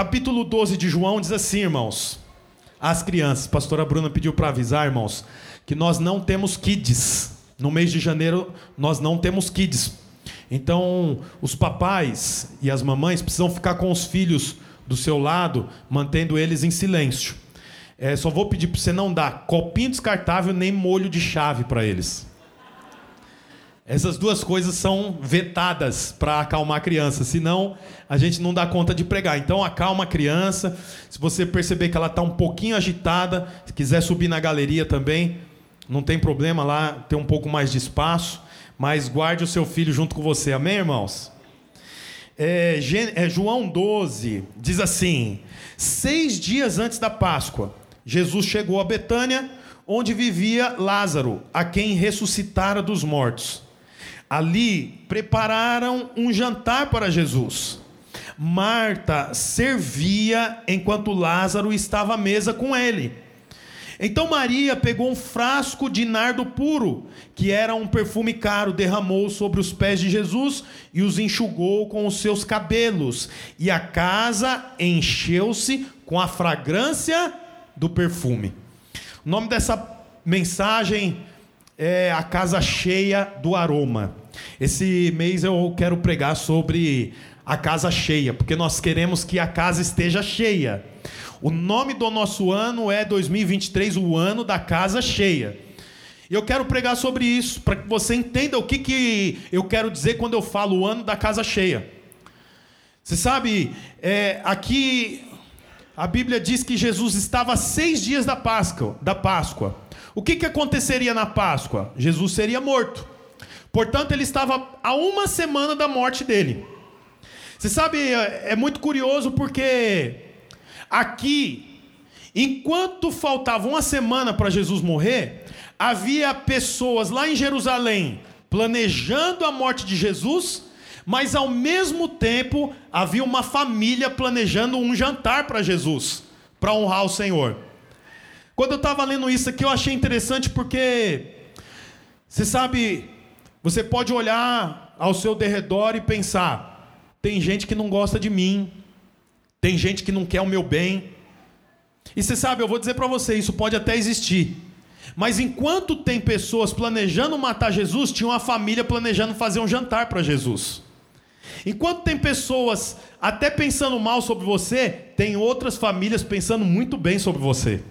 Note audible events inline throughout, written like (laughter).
capítulo 12 de João diz assim, irmãos. As crianças, pastora Bruna pediu para avisar, irmãos, que nós não temos kids. No mês de janeiro, nós não temos kids. Então, os papais e as mamães precisam ficar com os filhos do seu lado, mantendo eles em silêncio. É, só vou pedir para você não dar copinho descartável nem molho de chave para eles. Essas duas coisas são vetadas para acalmar a criança, senão a gente não dá conta de pregar. Então acalma a criança. Se você perceber que ela está um pouquinho agitada, se quiser subir na galeria também, não tem problema lá, ter um pouco mais de espaço, mas guarde o seu filho junto com você. Amém, irmãos? É, é, João 12 diz assim: Seis dias antes da Páscoa, Jesus chegou a Betânia, onde vivia Lázaro, a quem ressuscitara dos mortos. Ali prepararam um jantar para Jesus. Marta servia enquanto Lázaro estava à mesa com ele. Então Maria pegou um frasco de nardo puro, que era um perfume caro, derramou sobre os pés de Jesus e os enxugou com os seus cabelos. E a casa encheu-se com a fragrância do perfume. O nome dessa mensagem é a casa cheia do aroma. Esse mês eu quero pregar sobre a casa cheia, porque nós queremos que a casa esteja cheia. O nome do nosso ano é 2023, o ano da casa cheia. E eu quero pregar sobre isso, para que você entenda o que, que eu quero dizer quando eu falo o ano da casa cheia. Você sabe, é, aqui a Bíblia diz que Jesus estava seis dias da Páscoa. Da Páscoa. O que, que aconteceria na Páscoa? Jesus seria morto. Portanto, ele estava a uma semana da morte dele. Você sabe, é, é muito curioso porque aqui, enquanto faltava uma semana para Jesus morrer, havia pessoas lá em Jerusalém planejando a morte de Jesus, mas ao mesmo tempo havia uma família planejando um jantar para Jesus, para honrar o Senhor. Quando eu estava lendo isso aqui, eu achei interessante porque, você sabe, você pode olhar ao seu derredor e pensar: tem gente que não gosta de mim, tem gente que não quer o meu bem. E você sabe, eu vou dizer para você: isso pode até existir. Mas enquanto tem pessoas planejando matar Jesus, tinha uma família planejando fazer um jantar para Jesus. Enquanto tem pessoas até pensando mal sobre você, tem outras famílias pensando muito bem sobre você.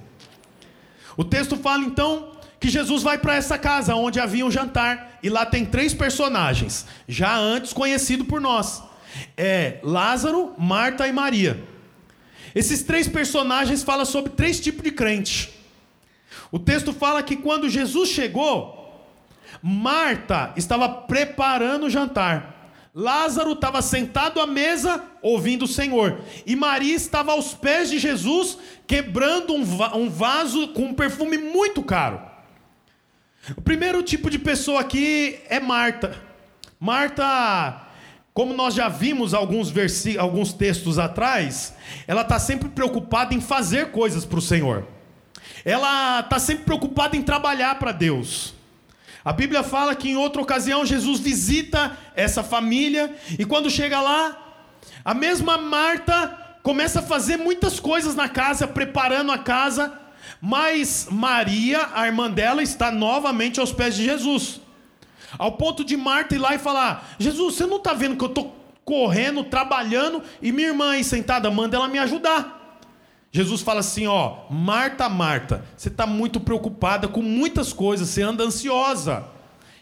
O texto fala então que Jesus vai para essa casa onde havia um jantar e lá tem três personagens, já antes conhecido por nós. É Lázaro, Marta e Maria. Esses três personagens falam sobre três tipos de crente. O texto fala que quando Jesus chegou, Marta estava preparando o jantar. Lázaro estava sentado à mesa ouvindo o Senhor. E Maria estava aos pés de Jesus, quebrando um vaso com um perfume muito caro. O primeiro tipo de pessoa aqui é Marta. Marta, como nós já vimos alguns, alguns textos atrás, ela está sempre preocupada em fazer coisas para o Senhor. Ela está sempre preocupada em trabalhar para Deus. A Bíblia fala que em outra ocasião Jesus visita essa família e quando chega lá, a mesma Marta começa a fazer muitas coisas na casa, preparando a casa mas Maria, a irmã dela, está novamente aos pés de Jesus. Ao ponto de Marta ir lá e falar: Jesus, você não está vendo que eu estou correndo, trabalhando, e minha irmã aí sentada, manda ela me ajudar. Jesus fala assim: ó, Marta, Marta, você está muito preocupada com muitas coisas, você anda ansiosa.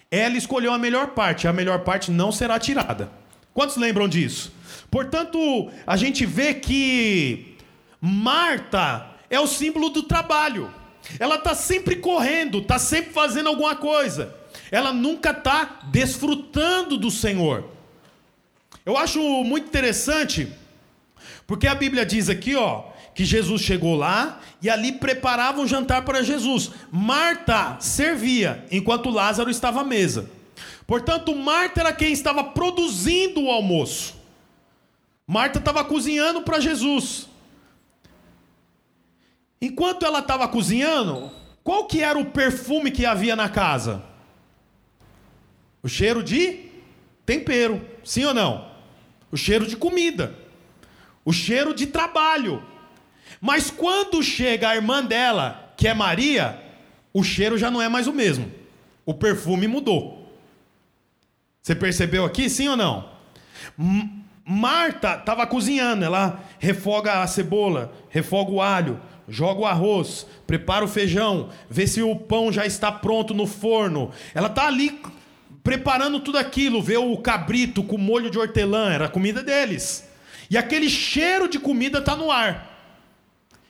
Ela escolheu a melhor parte, a melhor parte não será tirada. Quantos lembram disso? Portanto, a gente vê que Marta é o símbolo do trabalho. Ela está sempre correndo, está sempre fazendo alguma coisa. Ela nunca está desfrutando do Senhor. Eu acho muito interessante, porque a Bíblia diz aqui, ó, que Jesus chegou lá e ali preparava um jantar para Jesus. Marta servia, enquanto Lázaro estava à mesa. Portanto, Marta era quem estava produzindo o almoço. Marta estava cozinhando para Jesus. Enquanto ela estava cozinhando, qual que era o perfume que havia na casa? O cheiro de tempero, sim ou não? O cheiro de comida. o cheiro de trabalho. Mas quando chega a irmã dela, que é Maria, o cheiro já não é mais o mesmo. O perfume mudou. Você percebeu aqui, sim ou não? Marta estava cozinhando, ela refoga a cebola, refoga o alho, joga o arroz, prepara o feijão, vê se o pão já está pronto no forno. Ela está ali preparando tudo aquilo, vê o cabrito com molho de hortelã, era a comida deles. E aquele cheiro de comida está no ar,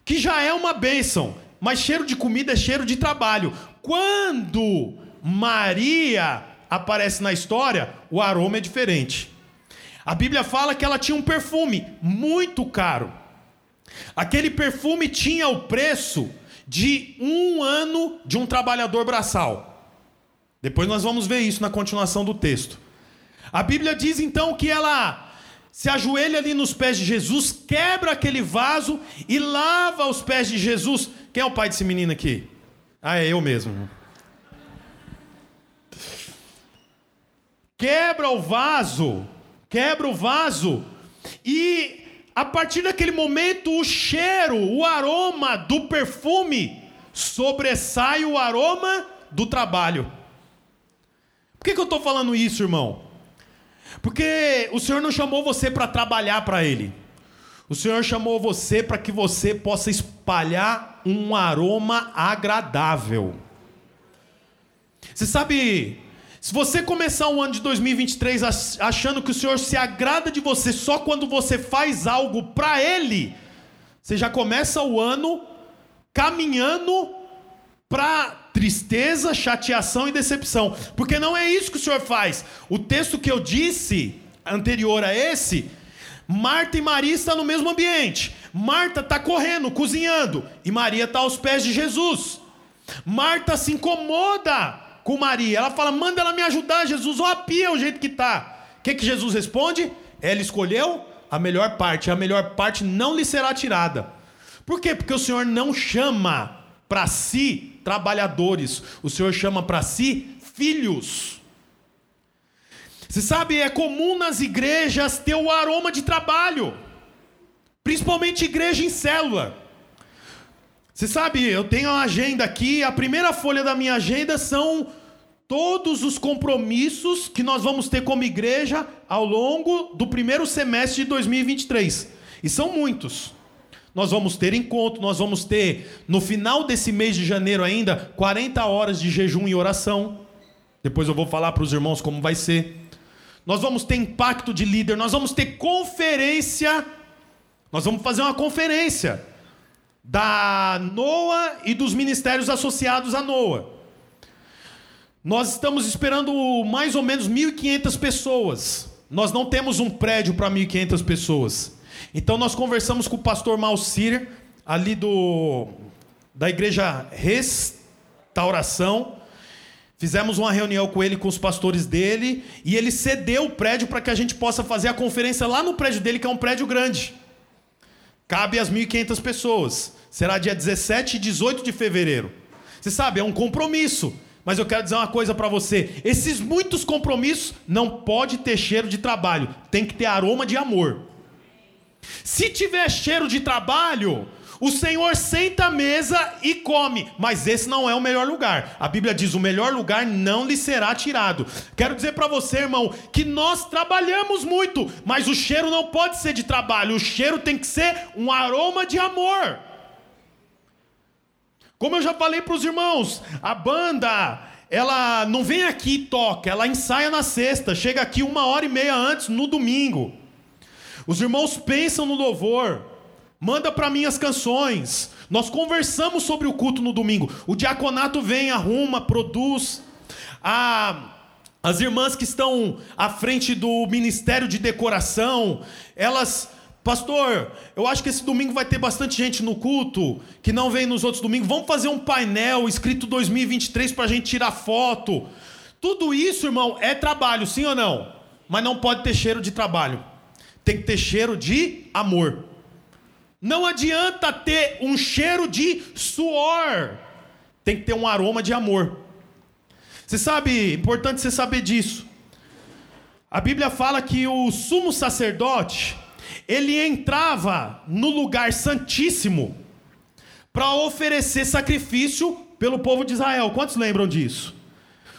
que já é uma bênção, mas cheiro de comida é cheiro de trabalho. Quando Maria aparece na história, o aroma é diferente. A Bíblia fala que ela tinha um perfume muito caro. Aquele perfume tinha o preço de um ano de um trabalhador braçal. Depois nós vamos ver isso na continuação do texto. A Bíblia diz então que ela se ajoelha ali nos pés de Jesus, quebra aquele vaso e lava os pés de Jesus. Quem é o pai desse menino aqui? Ah, é eu mesmo. Quebra o vaso, quebra o vaso e a partir daquele momento, o cheiro, o aroma do perfume sobressai o aroma do trabalho. Por que, que eu estou falando isso, irmão? Porque o Senhor não chamou você para trabalhar para Ele. O Senhor chamou você para que você possa espalhar um aroma agradável. Você sabe se você começar o ano de 2023 achando que o Senhor se agrada de você só quando você faz algo para Ele, você já começa o ano caminhando para tristeza, chateação e decepção. Porque não é isso que o Senhor faz. O texto que eu disse anterior a esse, Marta e Maria estão no mesmo ambiente. Marta está correndo, cozinhando, e Maria está aos pés de Jesus. Marta se incomoda com Maria. Ela fala: manda ela me ajudar, Jesus. Ó, pia o jeito que tá. O que, que Jesus responde? Ela escolheu a melhor parte. A melhor parte não lhe será tirada. Por quê? Porque o Senhor não chama para si trabalhadores. O Senhor chama para si filhos. Você sabe, é comum nas igrejas ter o aroma de trabalho. Principalmente igreja em célula. Você sabe, eu tenho uma agenda aqui, a primeira folha da minha agenda são todos os compromissos que nós vamos ter como igreja ao longo do primeiro semestre de 2023. E são muitos. Nós vamos ter encontro, nós vamos ter, no final desse mês de janeiro ainda, 40 horas de jejum e oração. Depois eu vou falar para os irmãos como vai ser. Nós vamos ter impacto de líder, nós vamos ter conferência. Nós vamos fazer uma conferência da NOA e dos ministérios associados à NOA. Nós estamos esperando mais ou menos 1.500 pessoas. Nós não temos um prédio para 1.500 pessoas. Então nós conversamos com o pastor Malcir, ali do da igreja Restauração. Fizemos uma reunião com ele, com os pastores dele, e ele cedeu o prédio para que a gente possa fazer a conferência lá no prédio dele, que é um prédio grande. Cabe às 1.500 pessoas. Será dia 17 e 18 de fevereiro. Você sabe, é um compromisso. Mas eu quero dizer uma coisa para você: esses muitos compromissos não pode ter cheiro de trabalho, tem que ter aroma de amor. Se tiver cheiro de trabalho, o Senhor senta à mesa e come, mas esse não é o melhor lugar. A Bíblia diz: o melhor lugar não lhe será tirado. Quero dizer para você, irmão, que nós trabalhamos muito, mas o cheiro não pode ser de trabalho, o cheiro tem que ser um aroma de amor. Como eu já falei para os irmãos, a banda, ela não vem aqui e toca, ela ensaia na sexta, chega aqui uma hora e meia antes, no domingo. Os irmãos pensam no louvor, manda para mim as canções. Nós conversamos sobre o culto no domingo. O diaconato vem, arruma, produz. A, as irmãs que estão à frente do ministério de decoração, elas Pastor, eu acho que esse domingo vai ter bastante gente no culto que não vem nos outros domingos. Vamos fazer um painel escrito 2023 para a gente tirar foto. Tudo isso, irmão, é trabalho, sim ou não? Mas não pode ter cheiro de trabalho. Tem que ter cheiro de amor. Não adianta ter um cheiro de suor. Tem que ter um aroma de amor. Você sabe, importante você saber disso. A Bíblia fala que o sumo sacerdote ele entrava no lugar santíssimo para oferecer sacrifício pelo povo de Israel. Quantos lembram disso?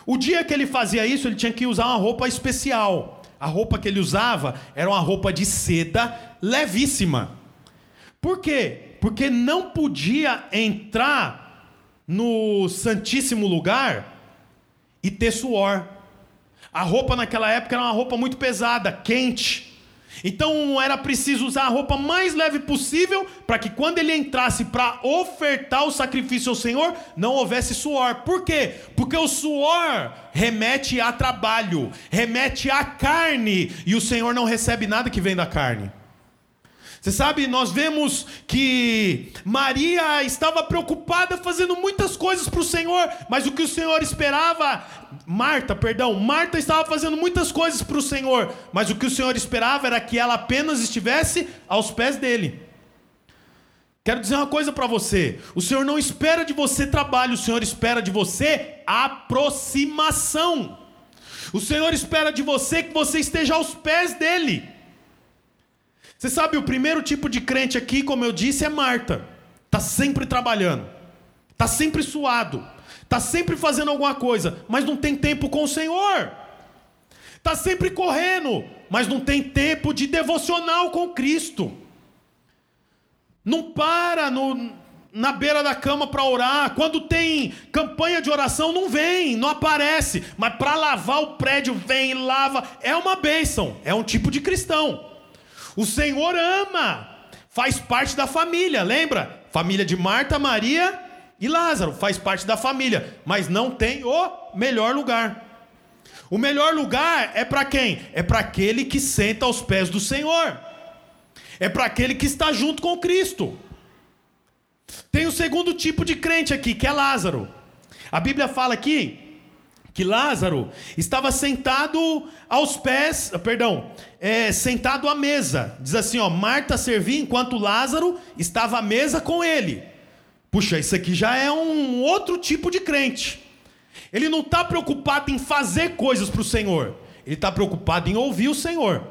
O dia que ele fazia isso, ele tinha que usar uma roupa especial. A roupa que ele usava era uma roupa de seda levíssima. Por quê? Porque não podia entrar no Santíssimo Lugar e ter suor. A roupa naquela época era uma roupa muito pesada, quente. Então era preciso usar a roupa mais leve possível para que quando ele entrasse para ofertar o sacrifício ao Senhor, não houvesse suor. Por quê? Porque o suor remete a trabalho, remete à carne, e o Senhor não recebe nada que vem da carne. Você sabe, nós vemos que Maria estava preocupada fazendo muitas coisas para o Senhor, mas o que o Senhor esperava, Marta, perdão, Marta estava fazendo muitas coisas para o Senhor, mas o que o Senhor esperava era que ela apenas estivesse aos pés dele. Quero dizer uma coisa para você: o Senhor não espera de você trabalho, o Senhor espera de você aproximação. O Senhor espera de você que você esteja aos pés dele. Você sabe, o primeiro tipo de crente aqui, como eu disse, é Marta. Está sempre trabalhando, está sempre suado, está sempre fazendo alguma coisa, mas não tem tempo com o Senhor. Está sempre correndo, mas não tem tempo de devocional com Cristo. Não para no, na beira da cama para orar. Quando tem campanha de oração, não vem, não aparece. Mas para lavar o prédio, vem e lava. É uma bênção, é um tipo de cristão. O Senhor ama, faz parte da família, lembra? Família de Marta, Maria e Lázaro, faz parte da família, mas não tem o melhor lugar. O melhor lugar é para quem? É para aquele que senta aos pés do Senhor. É para aquele que está junto com Cristo. Tem o segundo tipo de crente aqui, que é Lázaro. A Bíblia fala aqui que Lázaro estava sentado aos pés, perdão, é, sentado à mesa. Diz assim, ó, Marta servia enquanto Lázaro estava à mesa com ele. Puxa, isso aqui já é um outro tipo de crente. Ele não está preocupado em fazer coisas para o Senhor. Ele está preocupado em ouvir o Senhor.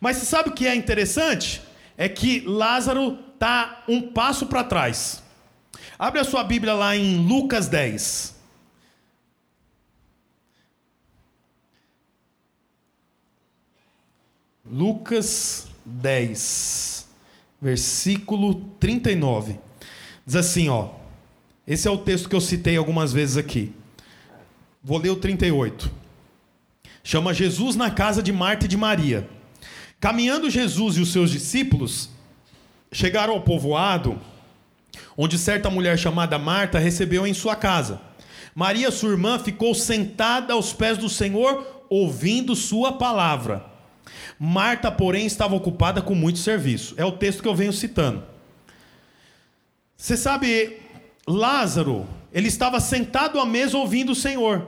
Mas você sabe o que é interessante? É que Lázaro está um passo para trás. Abre a sua Bíblia lá em Lucas 10. Lucas 10, versículo 39. Diz assim, ó. Esse é o texto que eu citei algumas vezes aqui. Vou ler o 38. Chama Jesus na casa de Marta e de Maria. Caminhando Jesus e os seus discípulos chegaram ao povoado, onde certa mulher chamada Marta recebeu em sua casa. Maria, sua irmã, ficou sentada aos pés do Senhor, ouvindo sua palavra. Marta, porém, estava ocupada com muito serviço. É o texto que eu venho citando. Você sabe, Lázaro, ele estava sentado à mesa ouvindo o Senhor.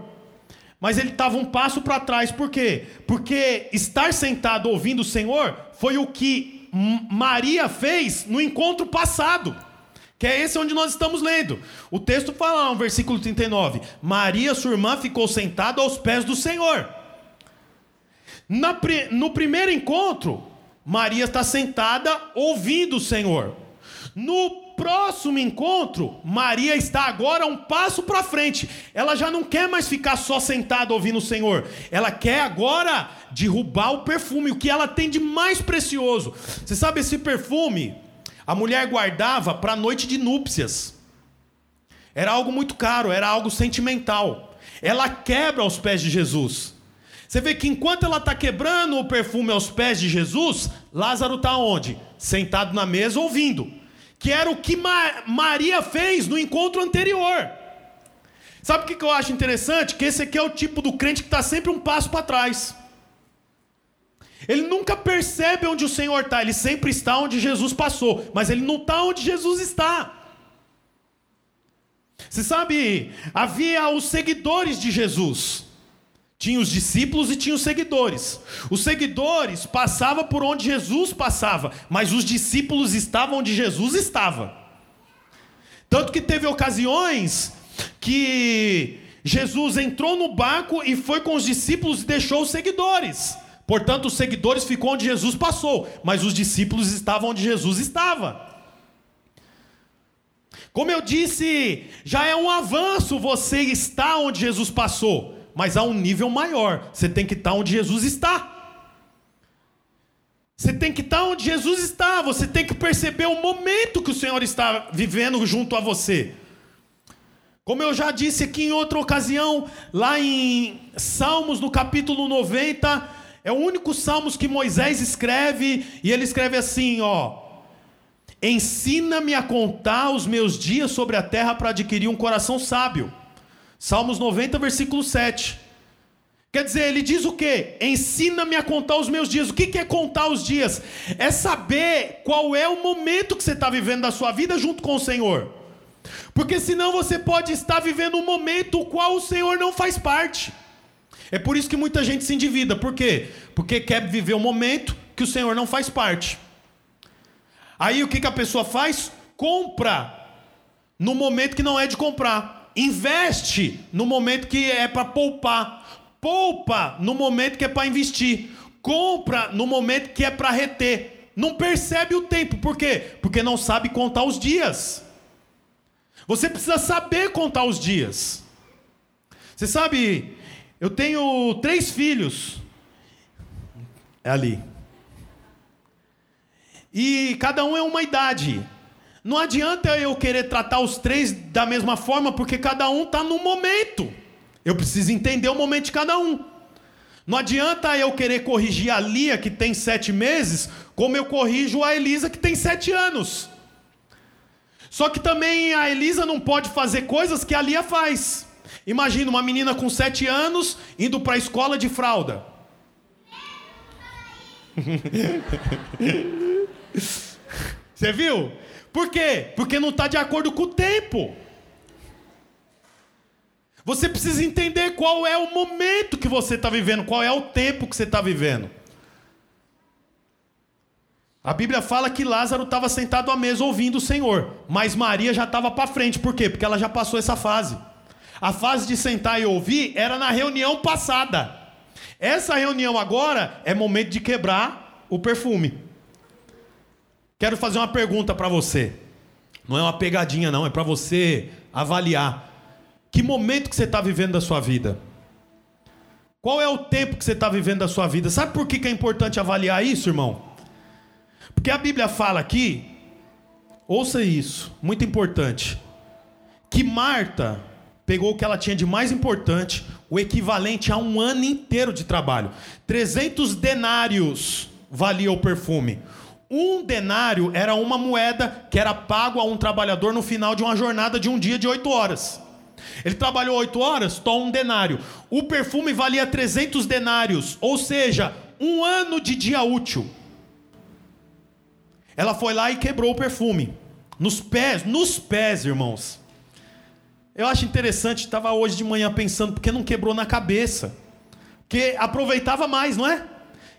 Mas ele estava um passo para trás, por quê? Porque estar sentado ouvindo o Senhor foi o que Maria fez no encontro passado. Que é esse onde nós estamos lendo. O texto fala no versículo 39: Maria, sua irmã, ficou sentada aos pés do Senhor. Na, no primeiro encontro, Maria está sentada ouvindo o Senhor. No próximo encontro, Maria está agora um passo para frente. Ela já não quer mais ficar só sentada ouvindo o Senhor. Ela quer agora derrubar o perfume, o que ela tem de mais precioso. Você sabe esse perfume? A mulher guardava para a noite de núpcias. Era algo muito caro, era algo sentimental. Ela quebra aos pés de Jesus. Você vê que enquanto ela está quebrando o perfume aos pés de Jesus, Lázaro está onde? Sentado na mesa ouvindo. Que era o que Ma Maria fez no encontro anterior. Sabe o que, que eu acho interessante? Que esse aqui é o tipo do crente que está sempre um passo para trás. Ele nunca percebe onde o Senhor está, ele sempre está onde Jesus passou, mas ele não está onde Jesus está. Você sabe, havia os seguidores de Jesus. Tinha os discípulos e tinha os seguidores. Os seguidores passavam por onde Jesus passava, mas os discípulos estavam onde Jesus estava. Tanto que teve ocasiões que Jesus entrou no barco e foi com os discípulos e deixou os seguidores Portanto, os seguidores ficou onde Jesus passou, mas os discípulos estavam onde Jesus estava. Como eu disse, já é um avanço você estar onde Jesus passou, mas há um nível maior. Você tem que estar onde Jesus está. Você tem que estar onde Jesus está. Você tem que perceber o momento que o Senhor está vivendo junto a você. Como eu já disse aqui em outra ocasião, lá em Salmos, no capítulo 90, é o único Salmos que Moisés escreve, e ele escreve assim, ó: Ensina-me a contar os meus dias sobre a terra para adquirir um coração sábio. Salmos 90, versículo 7. Quer dizer, ele diz o quê? Ensina-me a contar os meus dias. O que é contar os dias? É saber qual é o momento que você está vivendo da sua vida junto com o Senhor. Porque senão você pode estar vivendo um momento o qual o Senhor não faz parte. É por isso que muita gente se endivida. Por quê? Porque quer viver um momento que o Senhor não faz parte. Aí o que, que a pessoa faz? Compra no momento que não é de comprar. Investe no momento que é para poupar. Poupa no momento que é para investir. Compra no momento que é para reter. Não percebe o tempo. Por quê? Porque não sabe contar os dias. Você precisa saber contar os dias. Você sabe, eu tenho três filhos. É ali. E cada um é uma idade. Não adianta eu querer tratar os três da mesma forma, porque cada um está no momento. Eu preciso entender o momento de cada um. Não adianta eu querer corrigir a Lia, que tem sete meses, como eu corrijo a Elisa, que tem sete anos. Só que também a Elisa não pode fazer coisas que a Lia faz. Imagina uma menina com sete anos indo para a escola de fralda. (laughs) Você viu? Por quê? Porque não está de acordo com o tempo. Você precisa entender qual é o momento que você está vivendo, qual é o tempo que você está vivendo. A Bíblia fala que Lázaro estava sentado à mesa ouvindo o Senhor, mas Maria já estava para frente. Por quê? Porque ela já passou essa fase. A fase de sentar e ouvir era na reunião passada. Essa reunião agora é momento de quebrar o perfume. Quero fazer uma pergunta para você. Não é uma pegadinha, não, é para você avaliar. Que momento que você está vivendo da sua vida? Qual é o tempo que você está vivendo da sua vida? Sabe por que, que é importante avaliar isso, irmão? Porque a Bíblia fala aqui, ouça isso, muito importante, que Marta pegou o que ela tinha de mais importante, o equivalente a um ano inteiro de trabalho. 300 denários valia o perfume. Um denário era uma moeda que era pago a um trabalhador no final de uma jornada de um dia de oito horas. Ele trabalhou oito horas, toma um denário. O perfume valia 300 denários, ou seja, um ano de dia útil. Ela foi lá e quebrou o perfume. Nos pés, nos pés, irmãos. Eu acho interessante, estava hoje de manhã pensando, porque não quebrou na cabeça. Porque aproveitava mais, não é?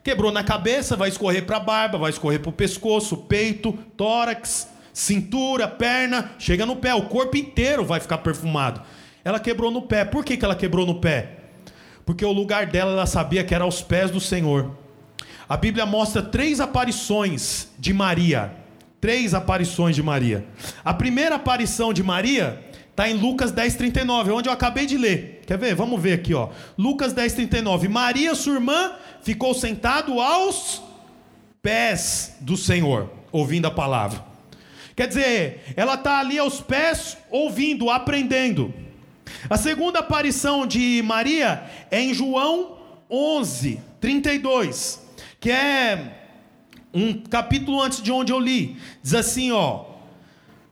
Quebrou na cabeça, vai escorrer para a barba, vai escorrer para o pescoço, peito, tórax, cintura, perna, chega no pé, o corpo inteiro vai ficar perfumado. Ela quebrou no pé. Por que, que ela quebrou no pé? Porque o lugar dela ela sabia que era aos pés do Senhor. A Bíblia mostra três aparições de Maria. Três aparições de Maria. A primeira aparição de Maria está em Lucas 10,39, onde eu acabei de ler. Quer ver? Vamos ver aqui, ó. Lucas 10,39. Maria, sua irmã, ficou sentado aos pés do Senhor, ouvindo a palavra. Quer dizer, ela está ali aos pés, ouvindo, aprendendo. A segunda aparição de Maria é em João 11, 32, que é um capítulo antes de onde eu li. Diz assim, ó.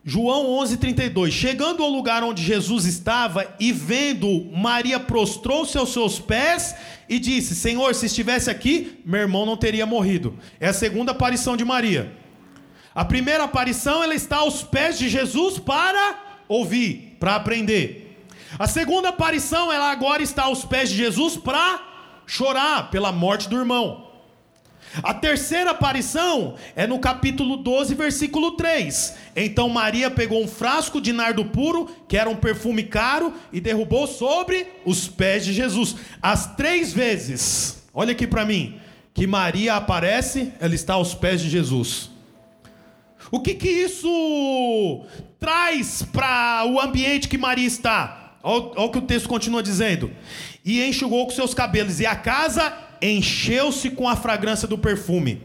João 11:32. Chegando ao lugar onde Jesus estava e vendo, Maria prostrou-se aos seus pés e disse: Senhor, se estivesse aqui, meu irmão não teria morrido. É a segunda aparição de Maria. A primeira aparição, ela está aos pés de Jesus para ouvir, para aprender. A segunda aparição, ela agora está aos pés de Jesus para chorar pela morte do irmão. A terceira aparição é no capítulo 12, versículo 3. Então Maria pegou um frasco de nardo puro, que era um perfume caro, e derrubou sobre os pés de Jesus. As três vezes, olha aqui para mim, que Maria aparece, ela está aos pés de Jesus. O que que isso traz para o ambiente que Maria está? Olha, o que o texto continua dizendo. E enxugou com seus cabelos, e a casa encheu-se com a fragrância do perfume.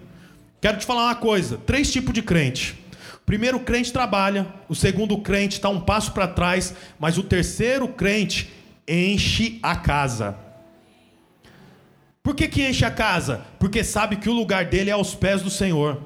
Quero te falar uma coisa: três tipos de crente. O primeiro crente trabalha, o segundo crente está um passo para trás, mas o terceiro crente enche a casa. Por que, que enche a casa? Porque sabe que o lugar dele é aos pés do Senhor.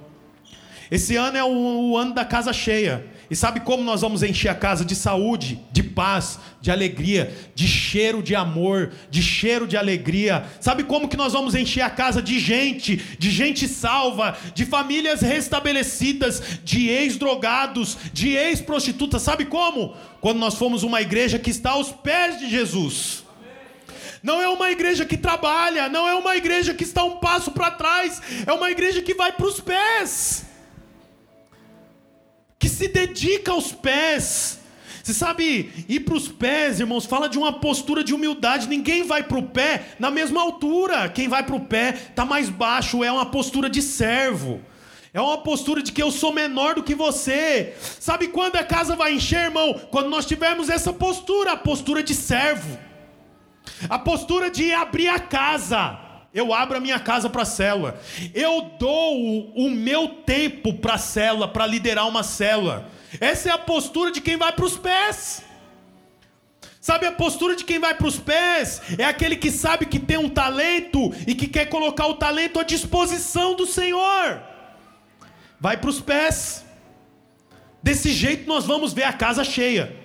Esse ano é o, o ano da casa cheia. E sabe como nós vamos encher a casa de saúde, de paz, de alegria, de cheiro de amor, de cheiro de alegria? Sabe como que nós vamos encher a casa de gente, de gente salva, de famílias restabelecidas, de ex-drogados, de ex-prostitutas? Sabe como? Quando nós fomos uma igreja que está aos pés de Jesus. Não é uma igreja que trabalha, não é uma igreja que está um passo para trás, é uma igreja que vai para os pés que se dedica aos pés. Você sabe, ir para os pés, irmãos, fala de uma postura de humildade. Ninguém vai para o pé na mesma altura. Quem vai para o pé está mais baixo, é uma postura de servo. É uma postura de que eu sou menor do que você. Sabe quando a casa vai encher, irmão? Quando nós tivermos essa postura, a postura de servo. A postura de abrir a casa. Eu abro a minha casa para a célula. Eu dou o meu tempo para a célula, para liderar uma célula. Essa é a postura de quem vai para os pés. Sabe a postura de quem vai para os pés? É aquele que sabe que tem um talento e que quer colocar o talento à disposição do Senhor. Vai para os pés. Desse jeito nós vamos ver a casa cheia.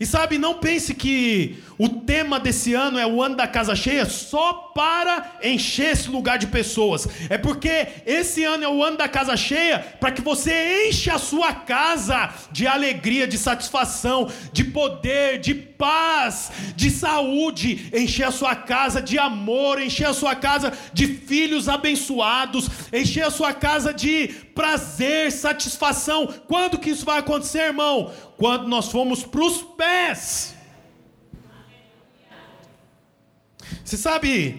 E sabe, não pense que o tema desse ano é o ano da casa cheia só para encher esse lugar de pessoas. É porque esse ano é o ano da casa cheia para que você enche a sua casa de alegria, de satisfação, de poder, de paz, de saúde, encher a sua casa de amor, encher a sua casa de filhos abençoados, encher a sua casa de prazer, satisfação. Quando que isso vai acontecer, irmão? quando nós fomos para os pés. Você sabe,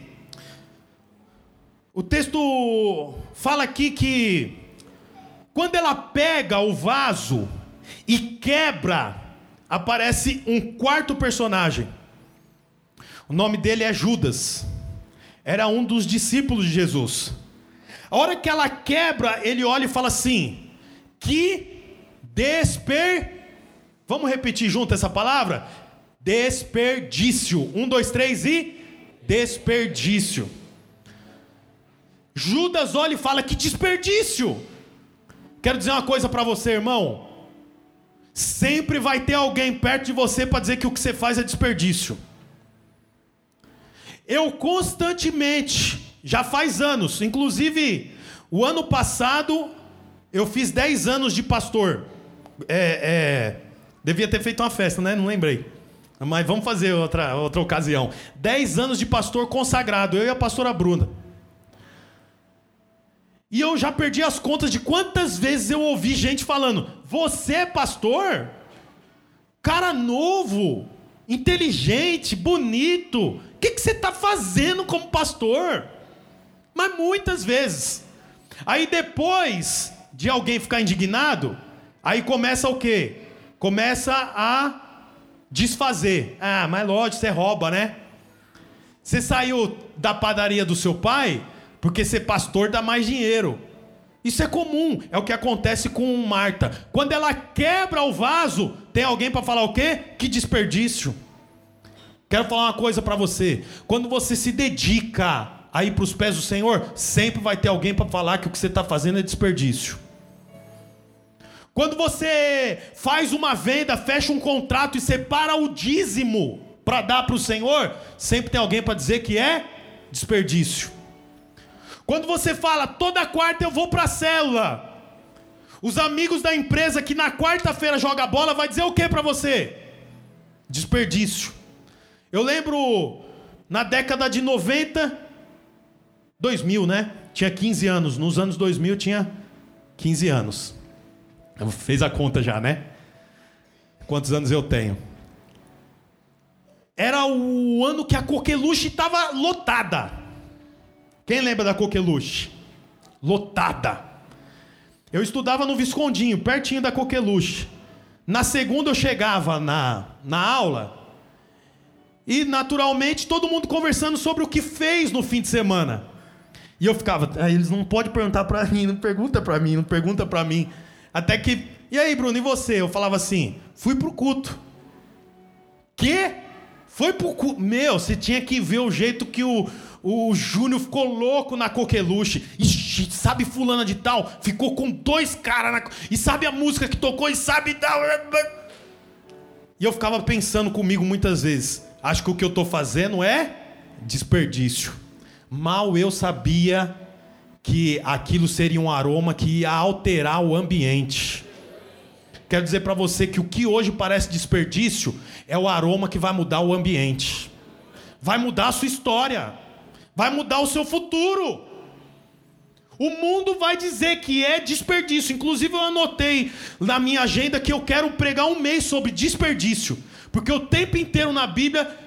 o texto fala aqui que quando ela pega o vaso e quebra, aparece um quarto personagem. O nome dele é Judas. Era um dos discípulos de Jesus. A hora que ela quebra, ele olha e fala assim: Que desper Vamos repetir junto essa palavra? Desperdício. Um, dois, três e desperdício. Judas olha e fala: Que desperdício! Quero dizer uma coisa para você, irmão. Sempre vai ter alguém perto de você para dizer que o que você faz é desperdício. Eu constantemente, já faz anos, inclusive o ano passado, eu fiz 10 anos de pastor. É, é, Devia ter feito uma festa, né? Não lembrei. Mas vamos fazer outra, outra ocasião. Dez anos de pastor consagrado, eu e a pastora Bruna. E eu já perdi as contas de quantas vezes eu ouvi gente falando: Você é pastor? Cara novo, inteligente, bonito. O que, que você está fazendo como pastor? Mas muitas vezes. Aí depois de alguém ficar indignado, aí começa o quê? começa a desfazer. Ah, mas lógico, você rouba, né? Você saiu da padaria do seu pai porque ser pastor dá mais dinheiro. Isso é comum, é o que acontece com Marta. Quando ela quebra o vaso, tem alguém para falar o quê? Que desperdício. Quero falar uma coisa para você. Quando você se dedica a ir para os pés do Senhor, sempre vai ter alguém para falar que o que você está fazendo é desperdício. Quando você faz uma venda, fecha um contrato e separa o dízimo para dar para o Senhor, sempre tem alguém para dizer que é desperdício. Quando você fala, toda quarta eu vou para a célula, os amigos da empresa que na quarta-feira joga bola vai dizer o que para você? Desperdício. Eu lembro na década de 90, 2000, né? Tinha 15 anos. Nos anos 2000 tinha 15 anos. Fez a conta já, né? Quantos anos eu tenho? Era o ano que a coqueluche estava lotada. Quem lembra da Coqueluche? Lotada. Eu estudava no Viscondinho, pertinho da Coqueluche. Na segunda eu chegava na, na aula e naturalmente todo mundo conversando sobre o que fez no fim de semana. E eu ficava, ah, eles não podem perguntar para mim, não pergunta para mim, não pergunta para mim. Até que, e aí, Bruno, e você? Eu falava assim, fui pro culto. Que? Foi pro culto. Meu, você tinha que ver o jeito que o, o Júnior ficou louco na coqueluche. Ixi, sabe fulana de tal? Ficou com dois caras na... E sabe a música que tocou e sabe tal... E eu ficava pensando comigo muitas vezes. Acho que o que eu estou fazendo é desperdício. Mal eu sabia que aquilo seria um aroma que ia alterar o ambiente. Quero dizer para você que o que hoje parece desperdício é o aroma que vai mudar o ambiente. Vai mudar a sua história. Vai mudar o seu futuro. O mundo vai dizer que é desperdício. Inclusive, eu anotei na minha agenda que eu quero pregar um mês sobre desperdício. Porque o tempo inteiro na Bíblia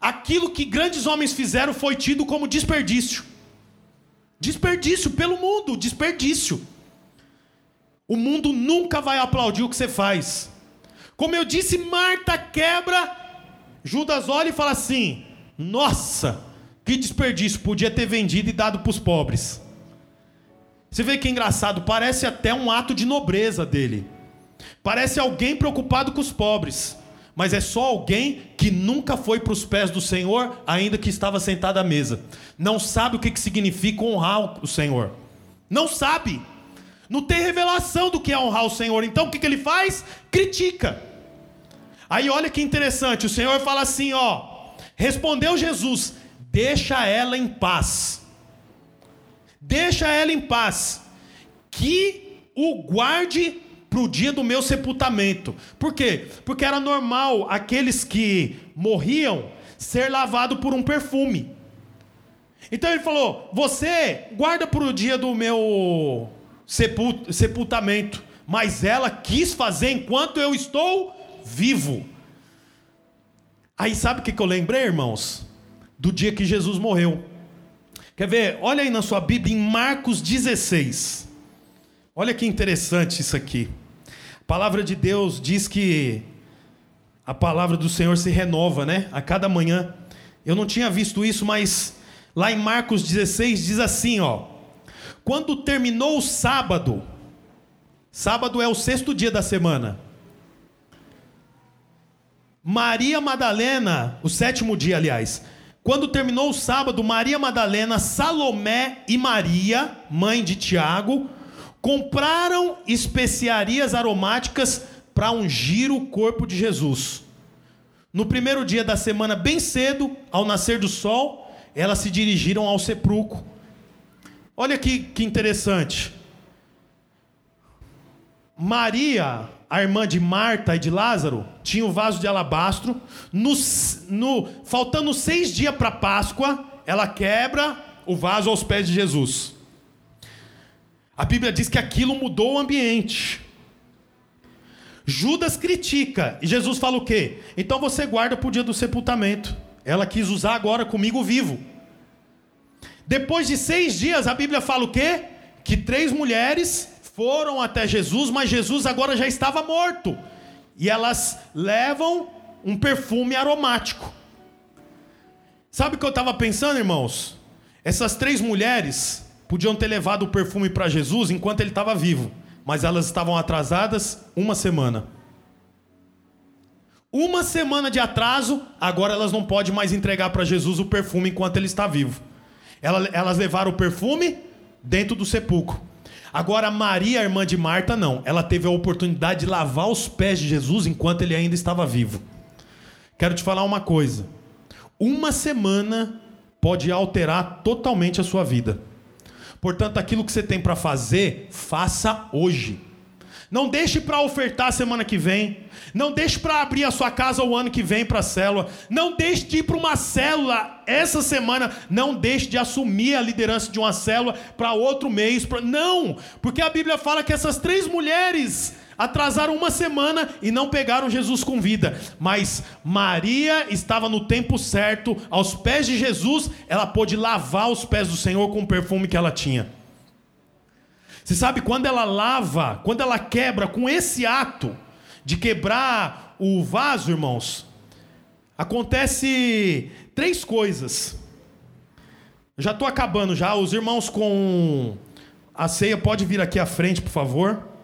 aquilo que grandes homens fizeram foi tido como desperdício. Desperdício pelo mundo, desperdício. O mundo nunca vai aplaudir o que você faz. Como eu disse, Marta quebra, Judas olha e fala assim: Nossa, que desperdício, podia ter vendido e dado para os pobres. Você vê que engraçado, parece até um ato de nobreza dele. Parece alguém preocupado com os pobres mas é só alguém que nunca foi para os pés do Senhor, ainda que estava sentado à mesa. Não sabe o que, que significa honrar o Senhor. Não sabe. Não tem revelação do que é honrar o Senhor. Então o que, que ele faz? Critica. Aí olha que interessante, o Senhor fala assim, ó. Respondeu Jesus: deixa ela em paz. Deixa ela em paz. Que o guarde para o dia do meu sepultamento. Por quê? Porque era normal aqueles que morriam ser lavado por um perfume. Então ele falou: Você guarda para o dia do meu sepult sepultamento, mas ela quis fazer enquanto eu estou vivo. Aí sabe o que, que eu lembrei, irmãos? Do dia que Jesus morreu. Quer ver? Olha aí na sua Bíblia em Marcos 16. Olha que interessante isso aqui. Palavra de Deus diz que a palavra do Senhor se renova, né? A cada manhã. Eu não tinha visto isso, mas lá em Marcos 16 diz assim, ó: Quando terminou o sábado, sábado é o sexto dia da semana. Maria Madalena, o sétimo dia, aliás. Quando terminou o sábado, Maria Madalena, Salomé e Maria, mãe de Tiago, compraram especiarias aromáticas para ungir o corpo de Jesus. No primeiro dia da semana, bem cedo, ao nascer do sol, elas se dirigiram ao sepulcro. Olha que, que interessante. Maria, a irmã de Marta e de Lázaro, tinha o um vaso de alabastro. No, no, faltando seis dias para Páscoa, ela quebra o vaso aos pés de Jesus. A Bíblia diz que aquilo mudou o ambiente. Judas critica e Jesus fala o quê? Então você guarda para o dia do sepultamento. Ela quis usar agora comigo vivo. Depois de seis dias, a Bíblia fala o quê? Que três mulheres foram até Jesus, mas Jesus agora já estava morto. E elas levam um perfume aromático. Sabe o que eu estava pensando, irmãos? Essas três mulheres, podiam ter levado o perfume para Jesus enquanto ele estava vivo, mas elas estavam atrasadas uma semana. Uma semana de atraso, agora elas não podem mais entregar para Jesus o perfume enquanto ele está vivo. Elas levaram o perfume dentro do sepulcro. Agora, Maria, irmã de Marta, não. Ela teve a oportunidade de lavar os pés de Jesus enquanto ele ainda estava vivo. Quero te falar uma coisa. Uma semana pode alterar totalmente a sua vida. Portanto, aquilo que você tem para fazer, faça hoje. Não deixe para ofertar semana que vem. Não deixe para abrir a sua casa o ano que vem para a célula. Não deixe de ir para uma célula essa semana. Não deixe de assumir a liderança de uma célula para outro mês. Pra... Não! Porque a Bíblia fala que essas três mulheres atrasaram uma semana e não pegaram Jesus com vida. Mas Maria estava no tempo certo, aos pés de Jesus. Ela pôde lavar os pés do Senhor com o perfume que ela tinha. Você sabe quando ela lava, quando ela quebra com esse ato de quebrar o vaso, irmãos, acontece três coisas. já estou acabando já. Os irmãos com a ceia pode vir aqui à frente, por favor.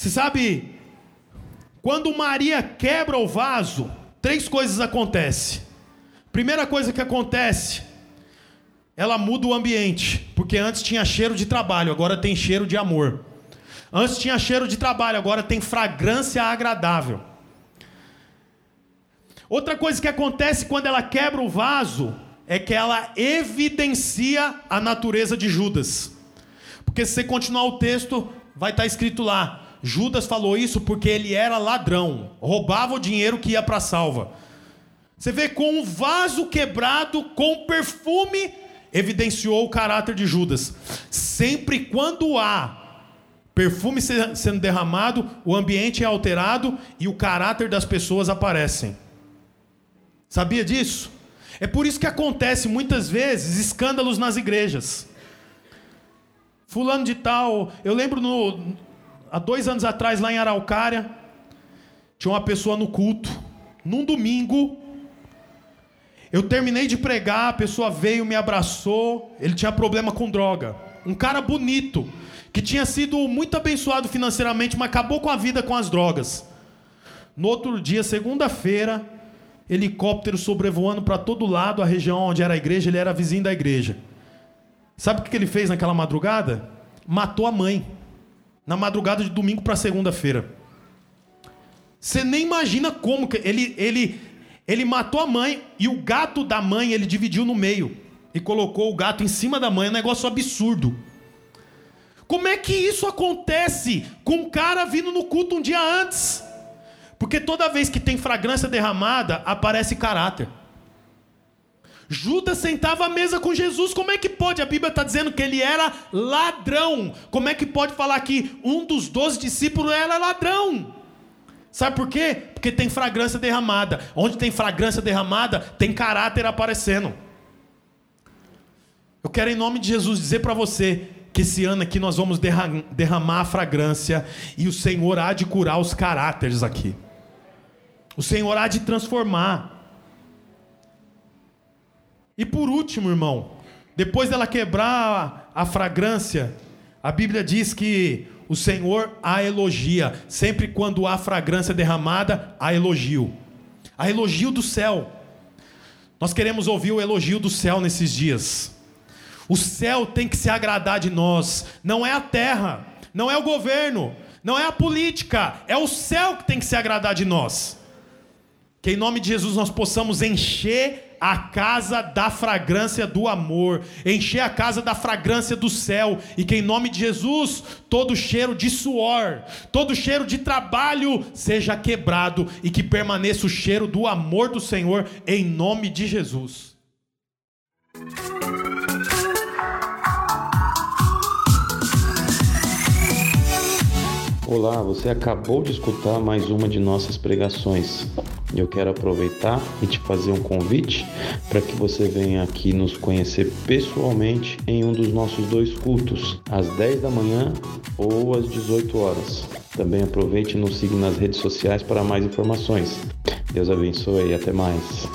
Você sabe quando Maria quebra o vaso, três coisas acontecem. Primeira coisa que acontece, ela muda o ambiente, porque antes tinha cheiro de trabalho, agora tem cheiro de amor. Antes tinha cheiro de trabalho, agora tem fragrância agradável. Outra coisa que acontece quando ela quebra o vaso é que ela evidencia a natureza de Judas. Porque se você continuar o texto, vai estar escrito lá: Judas falou isso porque ele era ladrão, roubava o dinheiro que ia para a salva. Você vê com o vaso quebrado, com perfume evidenciou o caráter de Judas. Sempre quando há perfume sendo derramado, o ambiente é alterado e o caráter das pessoas aparecem. Sabia disso? É por isso que acontece muitas vezes escândalos nas igrejas. Fulano de tal, eu lembro no, há dois anos atrás lá em Araucária, tinha uma pessoa no culto, num domingo, eu terminei de pregar, a pessoa veio, me abraçou. Ele tinha problema com droga. Um cara bonito, que tinha sido muito abençoado financeiramente, mas acabou com a vida com as drogas. No outro dia, segunda-feira, helicóptero sobrevoando para todo lado a região onde era a igreja, ele era vizinho da igreja. Sabe o que ele fez naquela madrugada? Matou a mãe. Na madrugada de domingo para segunda-feira. Você nem imagina como que ele, ele ele matou a mãe e o gato da mãe ele dividiu no meio e colocou o gato em cima da mãe, um negócio absurdo. Como é que isso acontece com um cara vindo no culto um dia antes? Porque toda vez que tem fragrância derramada, aparece caráter. Judas sentava à mesa com Jesus, como é que pode? A Bíblia está dizendo que ele era ladrão. Como é que pode falar que um dos doze discípulos era ladrão? Sabe por quê? Porque tem fragrância derramada. Onde tem fragrância derramada, tem caráter aparecendo. Eu quero, em nome de Jesus, dizer para você que esse ano aqui nós vamos derramar a fragrância e o Senhor há de curar os caráteres aqui. O Senhor há de transformar. E por último, irmão, depois dela quebrar a fragrância, a Bíblia diz que o Senhor a elogia. Sempre quando há fragrância derramada, há elogio. Há elogio do céu. Nós queremos ouvir o elogio do céu nesses dias. O céu tem que se agradar de nós, não é a terra, não é o governo, não é a política, é o céu que tem que se agradar de nós. Que em nome de Jesus nós possamos encher a casa da fragrância do amor, encher a casa da fragrância do céu, e que em nome de Jesus todo cheiro de suor, todo cheiro de trabalho seja quebrado e que permaneça o cheiro do amor do Senhor em nome de Jesus. Olá, você acabou de escutar mais uma de nossas pregações. Eu quero aproveitar e te fazer um convite para que você venha aqui nos conhecer pessoalmente em um dos nossos dois cultos, às 10 da manhã ou às 18 horas. Também aproveite e nos siga nas redes sociais para mais informações. Deus abençoe e até mais.